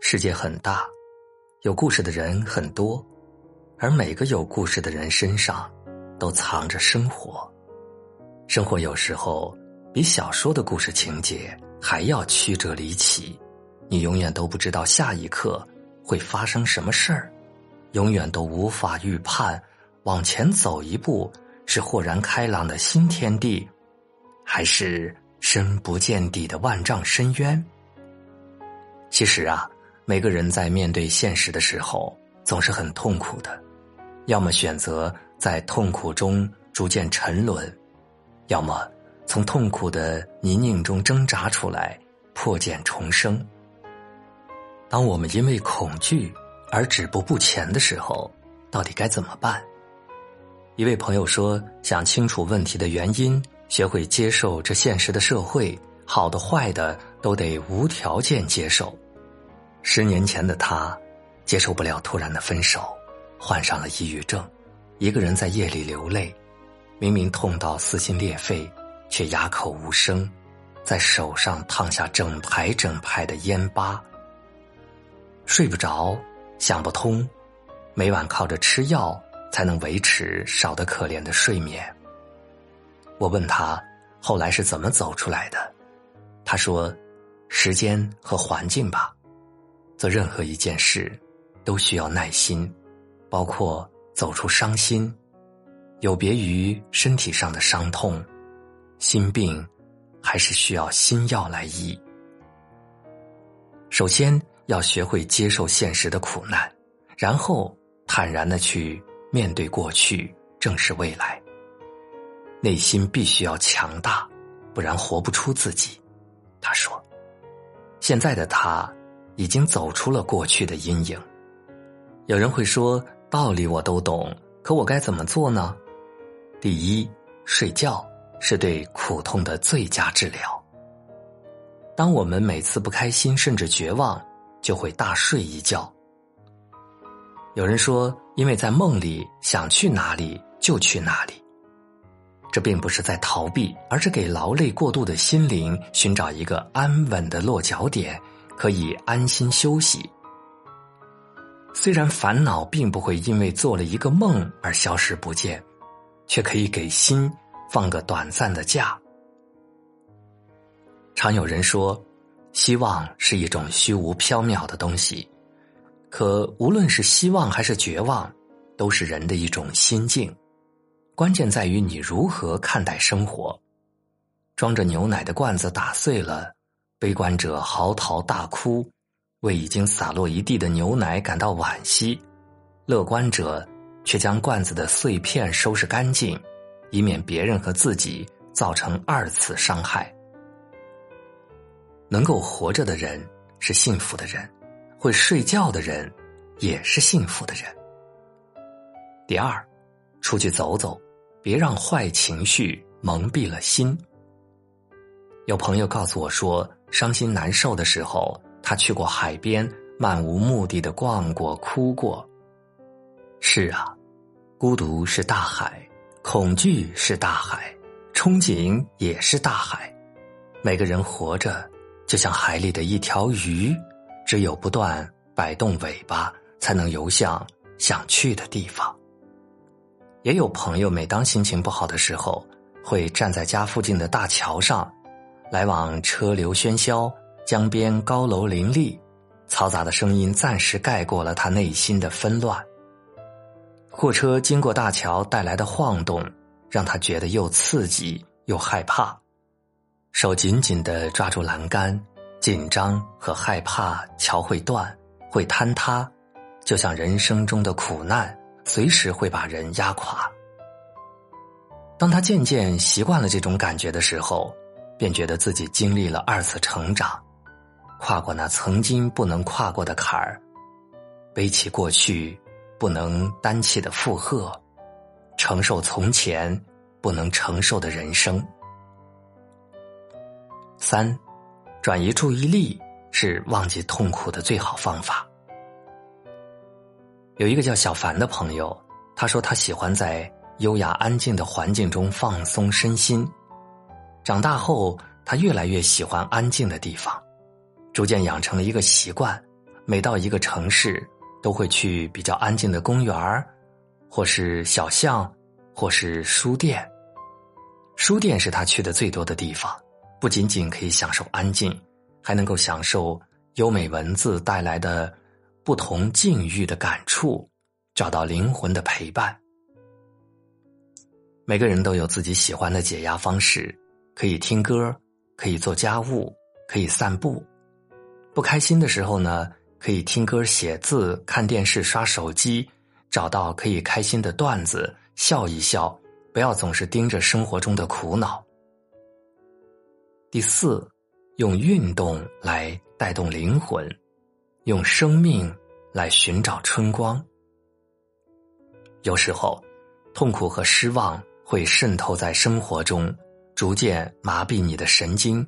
世界很大，有故事的人很多，而每个有故事的人身上都藏着生活。生活有时候比小说的故事情节还要曲折离奇，你永远都不知道下一刻会发生什么事儿，永远都无法预判往前走一步是豁然开朗的新天地，还是深不见底的万丈深渊。其实啊，每个人在面对现实的时候总是很痛苦的，要么选择在痛苦中逐渐沉沦。要么从痛苦的泥泞中挣扎出来，破茧重生。当我们因为恐惧而止步不前的时候，到底该怎么办？一位朋友说：“想清楚问题的原因，学会接受这现实的社会，好的坏的都得无条件接受。”十年前的他，接受不了突然的分手，患上了抑郁症，一个人在夜里流泪。明明痛到撕心裂肺，却哑口无声，在手上烫下整排整排的烟疤。睡不着，想不通，每晚靠着吃药才能维持少得可怜的睡眠。我问他后来是怎么走出来的，他说：“时间和环境吧。做任何一件事，都需要耐心，包括走出伤心。”有别于身体上的伤痛，心病还是需要心药来医。首先要学会接受现实的苦难，然后坦然的去面对过去，正视未来。内心必须要强大，不然活不出自己。他说：“现在的他已经走出了过去的阴影。”有人会说：“道理我都懂，可我该怎么做呢？”第一，睡觉是对苦痛的最佳治疗。当我们每次不开心甚至绝望，就会大睡一觉。有人说，因为在梦里想去哪里就去哪里，这并不是在逃避，而是给劳累过度的心灵寻找一个安稳的落脚点，可以安心休息。虽然烦恼并不会因为做了一个梦而消失不见。却可以给心放个短暂的假。常有人说，希望是一种虚无缥缈的东西，可无论是希望还是绝望，都是人的一种心境。关键在于你如何看待生活。装着牛奶的罐子打碎了，悲观者嚎啕大哭，为已经洒落一地的牛奶感到惋惜；乐观者。却将罐子的碎片收拾干净，以免别人和自己造成二次伤害。能够活着的人是幸福的人，会睡觉的人也是幸福的人。第二，出去走走，别让坏情绪蒙蔽了心。有朋友告诉我说，伤心难受的时候，他去过海边，漫无目的的逛过，哭过。是啊，孤独是大海，恐惧是大海，憧憬也是大海。每个人活着就像海里的一条鱼，只有不断摆动尾巴，才能游向想去的地方。也有朋友，每当心情不好的时候，会站在家附近的大桥上，来往车流喧嚣，江边高楼林立，嘈杂的声音暂时盖过了他内心的纷乱。货车经过大桥带来的晃动，让他觉得又刺激又害怕，手紧紧的抓住栏杆，紧张和害怕桥会断，会坍塌，就像人生中的苦难，随时会把人压垮。当他渐渐习惯了这种感觉的时候，便觉得自己经历了二次成长，跨过那曾经不能跨过的坎儿，背起过去。不能担起的负荷，承受从前不能承受的人生。三，转移注意力是忘记痛苦的最好方法。有一个叫小凡的朋友，他说他喜欢在优雅安静的环境中放松身心。长大后，他越来越喜欢安静的地方，逐渐养成了一个习惯：每到一个城市，都会去比较安静的公园儿，或是小巷，或是书店。书店是他去的最多的地方，不仅仅可以享受安静，还能够享受优美文字带来的不同境遇的感触，找到灵魂的陪伴。每个人都有自己喜欢的解压方式，可以听歌，可以做家务，可以散步。不开心的时候呢，可以听歌、写字、看电视、刷手机，找到可以开心的段子，笑一笑。不要总是盯着生活中的苦恼。第四，用运动来带动灵魂，用生命来寻找春光。有时候，痛苦和失望会渗透在生活中，逐渐麻痹你的神经。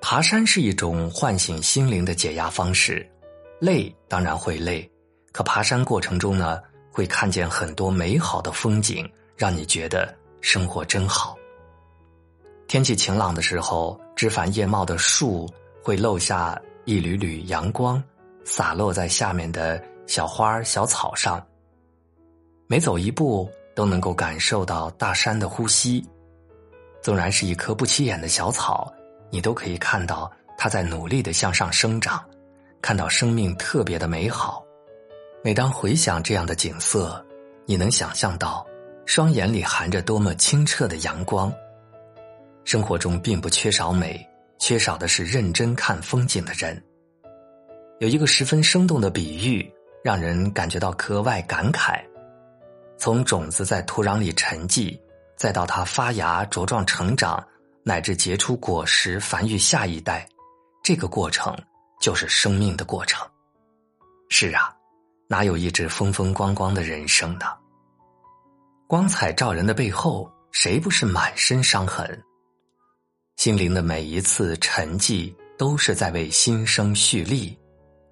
爬山是一种唤醒心灵的解压方式，累当然会累，可爬山过程中呢，会看见很多美好的风景。让你觉得生活真好。天气晴朗的时候，枝繁叶茂的树会漏下一缕缕阳光，洒落在下面的小花小草上。每走一步，都能够感受到大山的呼吸。纵然是一棵不起眼的小草，你都可以看到它在努力的向上生长，看到生命特别的美好。每当回想这样的景色，你能想象到。双眼里含着多么清澈的阳光。生活中并不缺少美，缺少的是认真看风景的人。有一个十分生动的比喻，让人感觉到格外感慨。从种子在土壤里沉寂，再到它发芽、茁壮成长，乃至结出果实、繁育下一代，这个过程就是生命的过程。是啊，哪有一直风风光光的人生呢？光彩照人的背后，谁不是满身伤痕？心灵的每一次沉寂，都是在为新生蓄力；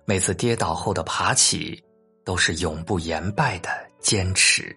每次跌倒后的爬起，都是永不言败的坚持。